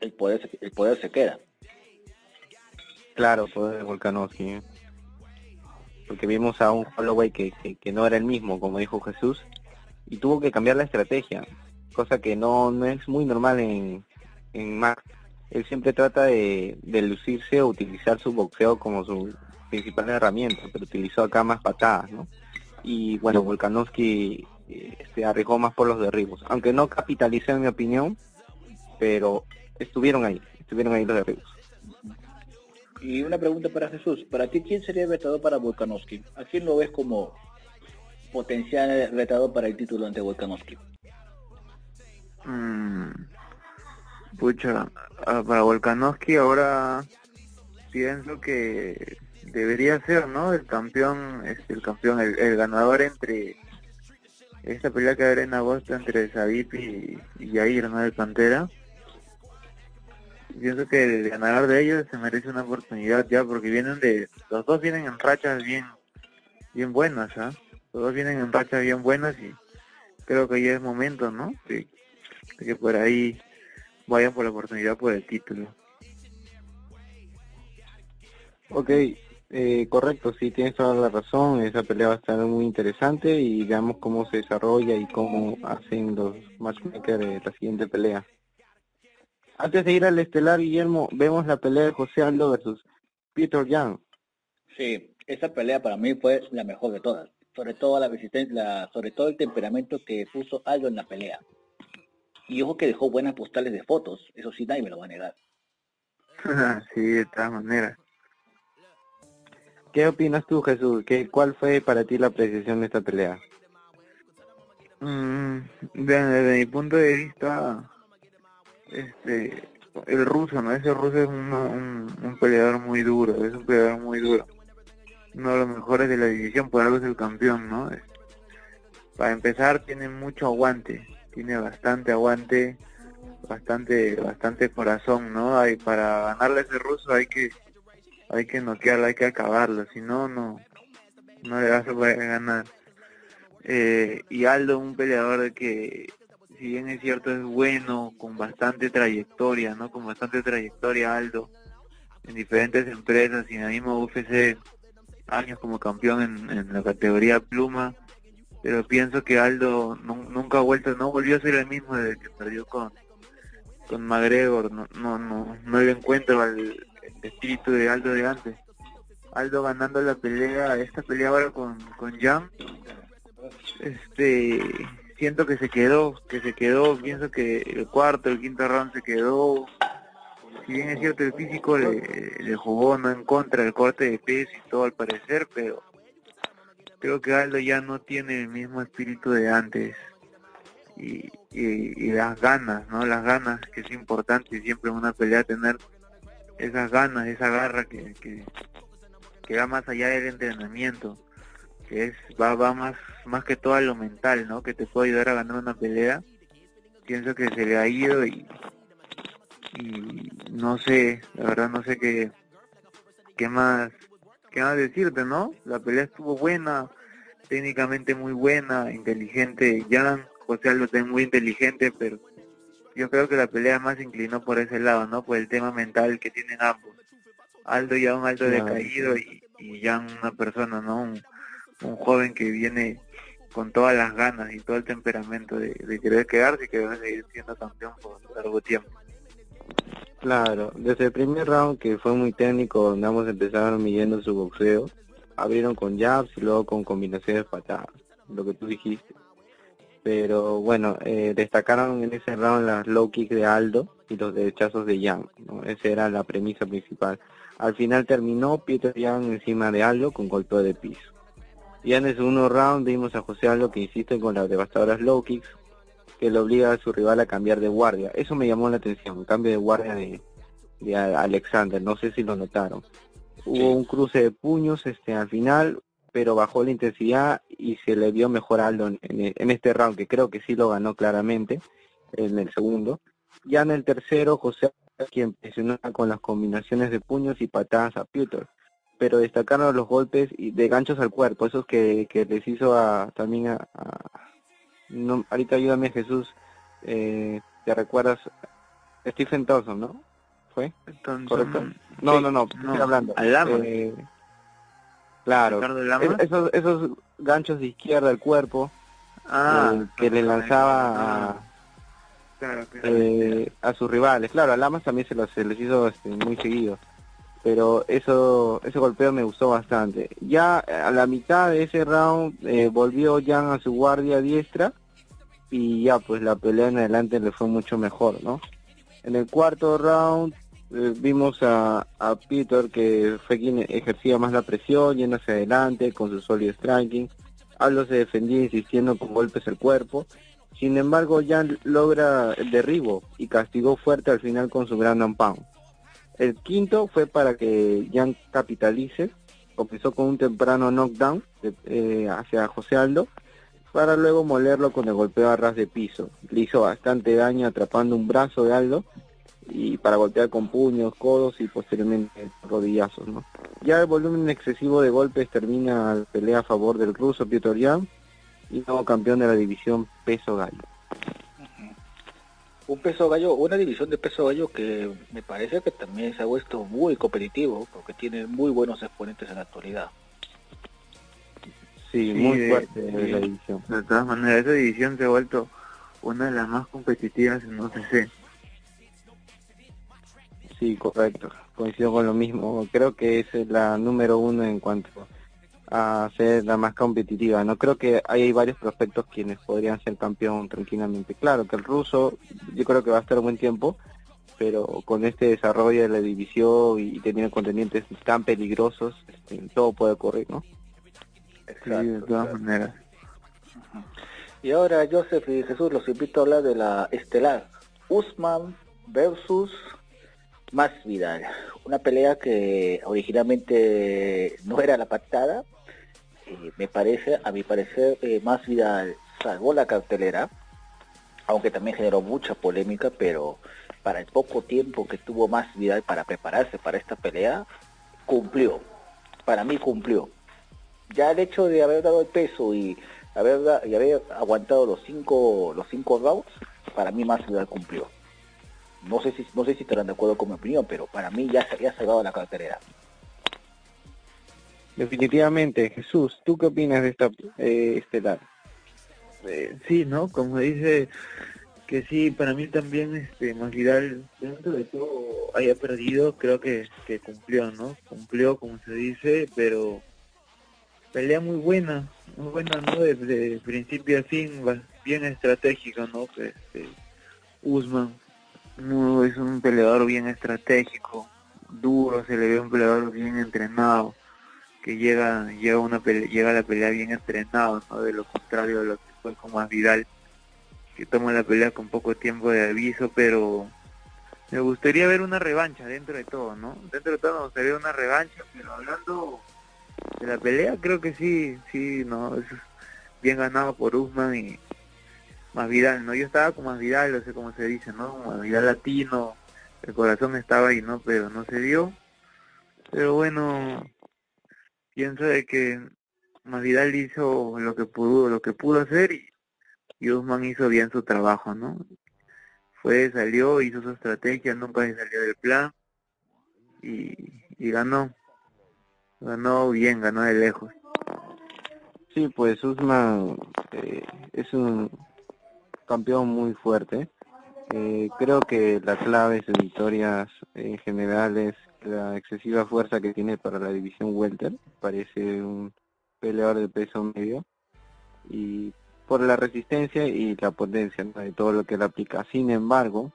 Speaker 1: el poder, el poder se queda.
Speaker 2: Claro, poder de Volkanovski porque vimos a un Holloway que, que, no era el mismo, como dijo Jesús, y tuvo que cambiar la estrategia, cosa que no, no es muy normal en, en Max. Él siempre trata de, de lucirse o utilizar su boxeo como su principal herramienta, pero utilizó acá más patadas, ¿no? Y bueno, Volkanovski eh, se arriesgó más por los derribos, aunque no capitalizó en mi opinión, pero estuvieron ahí, estuvieron ahí los derribos.
Speaker 1: Y una pregunta para Jesús. ¿Para ti quién sería el retador para Volkanovski? ¿A quién lo ves como potencial retador para el título ante Volkanovski?
Speaker 3: Mm, pucha, ah, para Volkanovski ahora pienso que debería ser, ¿no? El campeón, este, el campeón, el, ganador entre esta pelea que habrá en agosto entre Sabip y, y Jair, ¿no? De Pantera pienso que el ganador de ellos se merece una oportunidad ya porque vienen de los dos vienen en rachas bien bien buenas ¿ah? los dos vienen en rachas bien buenas y creo que ya es momento no de, que por ahí vayan por la oportunidad por el título
Speaker 2: Ok, eh, correcto, sí, tienes toda la razón, esa pelea va a estar muy interesante y veamos cómo se desarrolla y cómo hacen los matchmakers de la siguiente pelea. Antes de ir al estelar, Guillermo, vemos la pelea de José Aldo versus Peter Young.
Speaker 1: Sí, esa pelea para mí fue la mejor de todas, sobre todo la resistencia, sobre todo el temperamento que puso Aldo en la pelea. Y ojo que dejó buenas postales de fotos, eso sí nadie me lo va a negar. <laughs>
Speaker 3: sí, de todas maneras.
Speaker 2: ¿Qué opinas tú, Jesús? ¿Qué, ¿Cuál fue para ti la apreciación de esta pelea?
Speaker 3: Mm, desde, mi punto de vista, este, el ruso, ¿no? Ese ruso es un, un, peleador muy duro, es un peleador muy duro. Uno de los mejores de la división, por algo es el campeón, ¿no? Para empezar, tiene mucho aguante, tiene bastante aguante, bastante, bastante corazón, ¿no? Hay, para ganarle a ese ruso hay que hay que noquearlo, hay que acabarlo, si no, no, no le vas a poder ganar. Eh, y Aldo, un peleador que, si bien es cierto, es bueno, con bastante trayectoria, ¿no? Con bastante trayectoria Aldo, en diferentes empresas y en la misma UFC, años como campeón en, la categoría pluma, pero pienso que Aldo nunca ha vuelto, no volvió a ser el mismo desde que perdió con con McGregor, no, no, no, no le encuentro al, espíritu de Aldo de antes. Aldo ganando la pelea, esta pelea ahora con, con Jan, este, siento que se quedó, que se quedó, pienso que el cuarto, el quinto round se quedó, si bien es cierto el físico le, jugó no en contra el corte de peso y todo al parecer, pero creo que Aldo ya no tiene el mismo espíritu de antes y, y, y las ganas, ¿no? Las ganas que es importante siempre en una pelea tener esas ganas, esa garra que, que, va más allá del entrenamiento, que es va, va más, más que todo a lo mental, ¿no? Que te puede ayudar a ganar una pelea. Pienso que se le ha ido y, y no sé, la verdad no sé qué, qué más, qué más decirte, ¿no? La pelea estuvo buena, técnicamente muy buena, inteligente, Jan, José Aldo es muy inteligente, pero yo creo que la pelea más inclinó por ese lado, ¿no? Por el tema mental que tienen ambos. Aldo ya un alto decaído y, ya una persona, ¿no? Un, joven que viene con todas las ganas y todo el temperamento de, querer quedarse y querer seguir siendo campeón por largo tiempo.
Speaker 2: Claro, desde el primer round que fue muy técnico, donde ambos empezaron midiendo su boxeo, abrieron con jabs y luego con combinaciones patadas, lo que tú dijiste pero bueno, eh, destacaron en ese round las low kicks de Aldo y los derechazos de Yang, ¿no? esa era la premisa principal. Al final terminó Peter Yang encima de Aldo con golpe de piso. Ya en el segundo round vimos a José Aldo que insiste con las devastadoras low kicks, que le obliga a su rival a cambiar de guardia. Eso me llamó la atención, cambio de guardia de, de Alexander, no sé si lo notaron. Hubo un cruce de puños este al final, pero bajó la intensidad y se le vio mejor a Aldo en, este round, que creo que sí lo ganó claramente en el segundo. Ya en el tercero, José quien presionó con las combinaciones de puños y patadas a Peter, pero destacaron los golpes y de ganchos al cuerpo, esos que, que les hizo a, también a, no, ahorita ayúdame Jesús, eh, ¿te recuerdas? Stephen Thompson, ¿no? ¿Fue? ¿Correcto? No, no, no, estoy hablando. Eh, Claro, esos, esos ganchos de izquierda al cuerpo ah, eh, que le lanzaba a, eh, a sus rivales. Claro, a Lamas también se, los, se les hizo este, muy seguido, pero eso ese golpeo me gustó bastante. Ya a la mitad de ese round eh, volvió Jan a su guardia diestra y ya pues la pelea en adelante le fue mucho mejor, ¿no? En el cuarto round eh, vimos a, Peter que fue quien ejercía más la presión, yendo hacia adelante con su sólido striking. Aldo se defendía insistiendo con golpes al cuerpo. Sin embargo, Jan logra el derribo y castigó fuerte al final con su gran pound. El quinto fue para que Jan capitalice. Comenzó con un temprano knockdown eh, hacia José Aldo para luego molerlo con el golpeo a ras de piso. Le hizo bastante daño atrapando un brazo de Aldo y para golpear con puños, codos y posteriormente rodillazos. ¿no? Ya el volumen excesivo de golpes termina la pelea a favor del ruso Piotr Jan y nuevo campeón de la división peso gallo.
Speaker 1: un peso gallo, una división de peso gallo que me parece que también se ha vuelto muy competitivo porque tiene muy buenos exponentes en la actualidad.
Speaker 2: Sí, muy fuerte la división.
Speaker 3: De todas maneras, esa división se ha vuelto una de las más competitivas en OCC.
Speaker 2: Sí, correcto. Coincido con lo mismo. Creo que es la número uno en cuanto a ser la más competitiva. No creo que hay varios prospectos quienes podrían ser campeón tranquilamente. Claro que el ruso, yo creo que va a estar un buen tiempo, pero con este desarrollo de la división y teniendo contendientes tan peligrosos, este, todo puede ocurrir, ¿no?
Speaker 3: de todas maneras.
Speaker 1: Y ahora, Joseph y Jesús, los invito a hablar de la estelar Usman versus Más Vidal. Una pelea que originalmente no era la pactada. Eh, me parece, a mi parecer, eh, Más Vidal salvó la cartelera, aunque también generó mucha polémica, pero para el poco tiempo que tuvo Más Vidal para prepararse para esta pelea, cumplió. Para mí cumplió ya el hecho de haber dado el peso y haber, y haber aguantado los cinco rounds, para mí más ciudad cumplió. No sé si no sé si estarán de acuerdo con mi opinión, pero para mí ya se había salvado la carterera.
Speaker 2: Definitivamente, Jesús, ¿tú qué opinas de esta eh, estelar?
Speaker 3: Eh, sí, ¿no? Como dice que sí, para mí también este Masvidal dentro de todo haya perdido, creo que, que cumplió, ¿no? Cumplió como se dice, pero pelea muy buena, muy buena, ¿no? Desde principio a fin, bien estratégico, ¿no? Este, Usman no, es un peleador bien estratégico, duro, se le ve un peleador bien entrenado, que llega llega una llega a la pelea bien entrenado, ¿no? De lo contrario de lo que fue con más Vidal, que toma la pelea con poco tiempo de aviso, pero me gustaría ver una revancha dentro de todo, ¿no? Dentro de todo me gustaría una revancha, pero hablando de la pelea creo que sí, sí, no, es bien ganado por Usman y más Vidal, ¿no? Yo estaba con más Vidal, no sé cómo se dice, ¿no? Más Vidal latino, el corazón estaba ahí, ¿no? Pero no se dio. Pero bueno, pienso de que más hizo lo que pudo, lo que pudo hacer y, y Usman hizo bien su trabajo, ¿no? Fue, salió, hizo su estrategia, nunca se salió del plan y, y ganó ganó bien, ganó de lejos.
Speaker 2: Sí, pues Usman eh, es un campeón muy fuerte. Eh, creo que la clave de victorias en general es la excesiva fuerza que tiene para la división welter. Parece un peleador de peso medio. Y por la resistencia y la potencia de todo lo que él aplica. Sin embargo,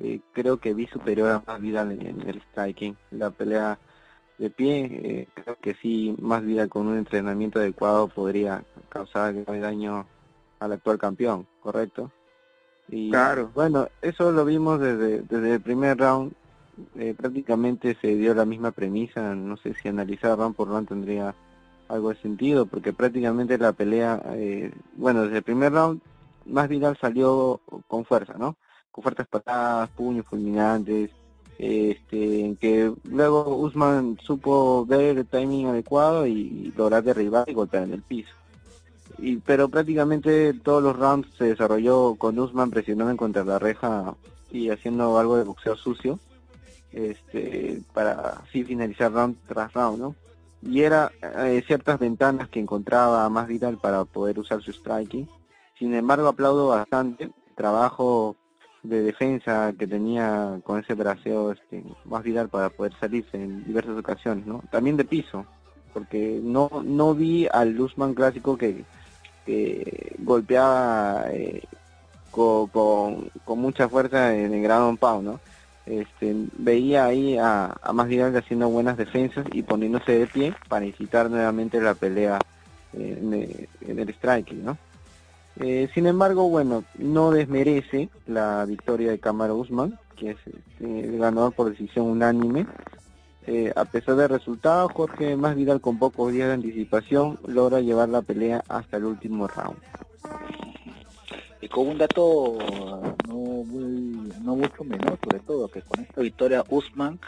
Speaker 2: eh, creo que vi superior a más vida en el striking. La pelea de pie, eh, creo que sí, más vida con un entrenamiento adecuado podría causar daño al actual campeón, ¿correcto? Y
Speaker 3: claro.
Speaker 2: bueno, eso lo vimos desde, desde el primer round, eh, prácticamente se dio la misma premisa, no sé si analizar round por round tendría algo de sentido, porque prácticamente la pelea, eh, bueno, desde el primer round, más Vidal salió con fuerza, ¿no? Con fuertes patadas, puños fulminantes, este, en que luego Usman supo ver el timing adecuado y lograr derribar y golpear en el piso. Y, pero prácticamente todos los rounds se desarrolló con Usman presionando contra la reja y haciendo algo de boxeo sucio este, para así finalizar round tras round, ¿no? Y era eh, ciertas ventanas que encontraba más vital para poder usar su striking. Sin embargo, aplaudo bastante el trabajo de defensa que tenía con ese braceo este, más vital para poder salirse en diversas ocasiones, ¿no? También de piso, porque no no vi al Luzman clásico que, golpeaba eh, con, mucha fuerza en el ground pound, ¿no? Este, veía ahí a, a más haciendo buenas defensas y poniéndose de pie para incitar nuevamente la pelea en, en el striking, ¿no? Eh, sin embargo, bueno, no desmerece la victoria de Camaro Usman, que es el ganador por decisión unánime. Eh, a pesar del resultado, Jorge Más Vidal con pocos días de anticipación logra llevar la pelea hasta el último round.
Speaker 1: Y con un dato no, muy, no mucho menor, sobre todo, que con esta victoria Usman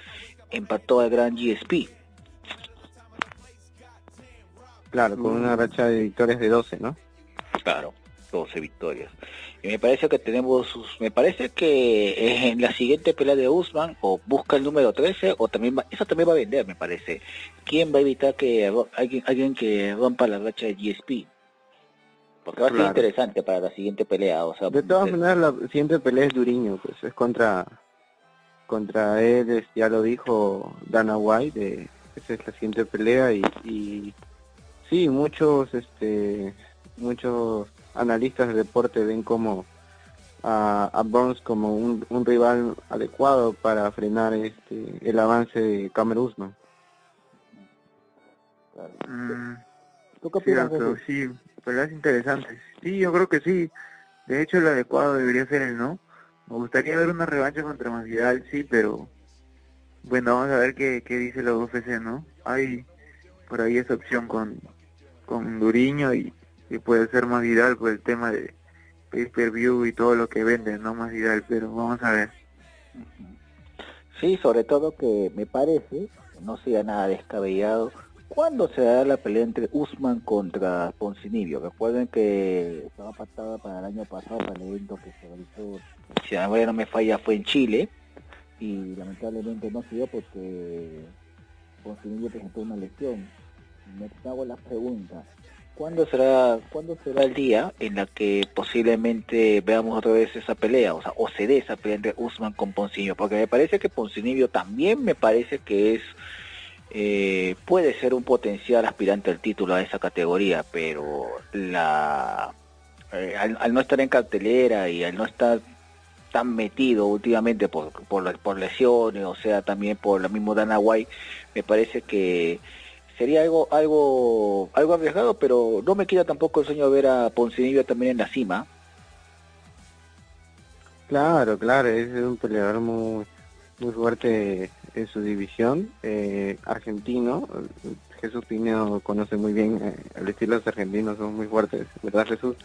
Speaker 1: empató al gran GSP.
Speaker 2: Claro, con una racha de victorias de 12, ¿no?
Speaker 1: Claro. 12 victorias. Y me parece que tenemos, me parece que en la siguiente pelea de Usman o busca el número 13 o también va, eso también va a vender, me parece. ¿Quién va a evitar que alguien, alguien que rompa la racha de GSP? Porque va a ser interesante para la siguiente pelea. O sea,
Speaker 2: de todas maneras, la siguiente pelea es Duriño, pues es contra contra él, ya lo dijo Dana White, esa es la siguiente pelea y, y sí, muchos este muchos analistas de deporte ven como a, a Burns como un, un, rival adecuado para frenar este el avance de Cameron Usman.
Speaker 3: Mm, ¿Tú sí, peleas interesantes. Sí, yo creo que sí. De hecho, el adecuado debería ser el no. Me gustaría ver una revancha contra Masvidal, sí, pero bueno, vamos a ver qué, qué dice la UFC, ¿no? Hay por ahí esa opción con, con Duriño y, puede ser Masvidal por el tema de pay-per-view y todo lo que vende, ¿no? Masvidal, pero vamos a ver.
Speaker 1: Sí, sobre todo que me parece, no sea nada descabellado, ¿Cuándo se dará la pelea entre Usman contra Poncinibio? Recuerden que estaba pactada para el año pasado, para el evento que se realizó, si la memoria no me falla, fue en Chile, y lamentablemente no se dio porque Poncinibio presentó una lesión. Me hago la pregunta, ¿cuándo será, ¿cuándo será el día en la que posiblemente veamos otra vez esa pelea? O sea, o se dé esa pelea entre Usman con Poncinibio, porque me parece que Poncinibio también me parece que es eh, puede ser un potencial aspirante al título a esa categoría, pero la eh, al, no estar en cartelera y al no estar tan metido últimamente por, por, lesiones, o sea, también por la misma Dana White, me parece que sería algo algo algo arriesgado, pero no me queda tampoco el sueño de ver a Poncinibio también en la cima.
Speaker 2: Claro, claro, es un peleador muy muy fuerte en su división, eh, argentino. Jesús Pinedo conoce muy bien eh, el estilo de los argentinos, son muy fuertes, ¿verdad Jesús?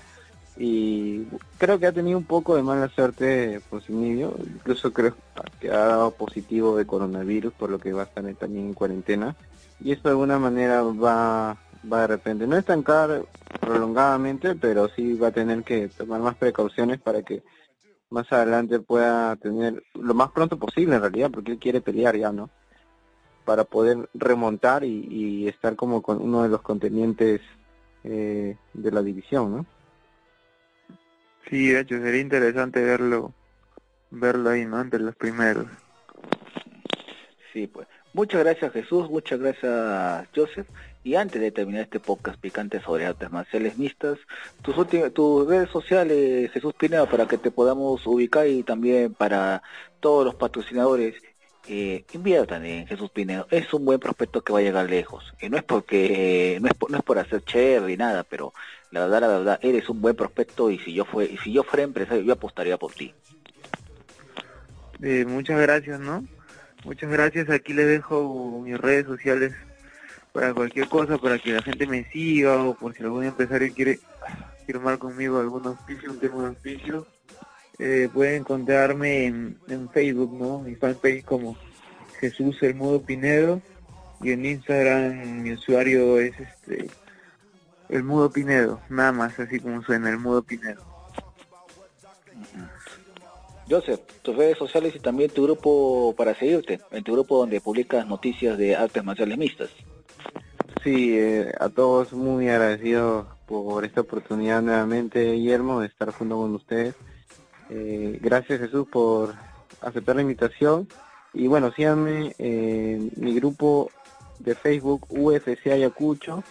Speaker 2: Y creo que ha tenido un poco de mala suerte Poncinibio, incluso creo que ha dado positivo de coronavirus, por lo que va a estar también en cuarentena. Y esto de alguna manera va, va de repente, no estancar prolongadamente, pero sí va a tener que tomar más precauciones para que más adelante pueda tener lo más pronto posible en realidad, porque él quiere pelear ya, ¿no? Para poder remontar y, estar como con uno de los contendientes eh, de la división, ¿no?
Speaker 3: Sí, de hecho sería interesante verlo, verlo ahí, ¿no? Entre los primeros.
Speaker 1: Sí, pues. Muchas gracias Jesús, muchas gracias Joseph. Y antes de terminar este podcast picante sobre artes marciales mixtas, tus, tus redes sociales, Jesús Pineda, para que te podamos ubicar y también para todos los patrocinadores, eh, inviertan en Jesús Pinedo. Es un buen prospecto que va a llegar lejos. Y no es porque, no es por, no es por hacer cherry ni nada, pero la verdad, la verdad, eres un buen prospecto y si yo fue, y si yo fuera empresario, yo apostaría por ti.
Speaker 3: Eh, muchas gracias, ¿no? Muchas gracias. Aquí les dejo mis redes sociales para cualquier cosa, para que la gente me siga o por si algún empresario quiere firmar conmigo algún auspicio, un tema de auspicio. Eh, pueden encontrarme en, Facebook, ¿no? Mi fanpage como Jesús El Mudo Pinedo y en Instagram mi usuario es este El Mudo Pinedo, nada más así como suena, El Mudo Pinedo.
Speaker 1: Joseph, tus redes sociales y también tu grupo para seguirte, en tu grupo donde publicas noticias de artes marciales mixtas.
Speaker 2: Sí, eh, a todos muy agradecidos por esta oportunidad nuevamente, Guillermo, de estar junto con ustedes. Eh, gracias Jesús por aceptar la invitación. Y bueno, síganme en mi grupo de Facebook UFC Ayacucho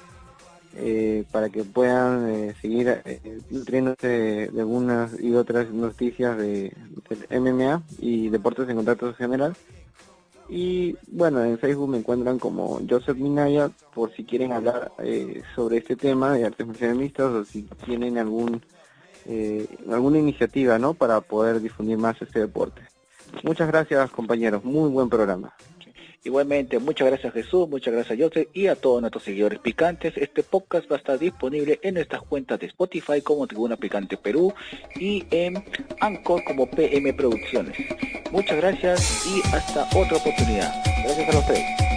Speaker 2: eh, para que puedan eh, seguir eh, nutriéndose de, algunas y otras noticias de, MMA y deportes en contacto general. Y bueno, en Facebook me encuentran como Joseph Minaya por si quieren hablar eh, sobre este tema de artes marciales o si tienen algún alguna iniciativa ¿no? para poder difundir más este deporte. Muchas gracias compañeros, muy buen programa.
Speaker 1: Igualmente, muchas gracias Jesús, muchas gracias Joseph y a todos nuestros seguidores picantes. Este podcast va a estar disponible en nuestras cuentas de Spotify como Tribuna Picante Perú y en Anchor como PM Producciones. Muchas gracias y hasta otra oportunidad. Gracias a tres.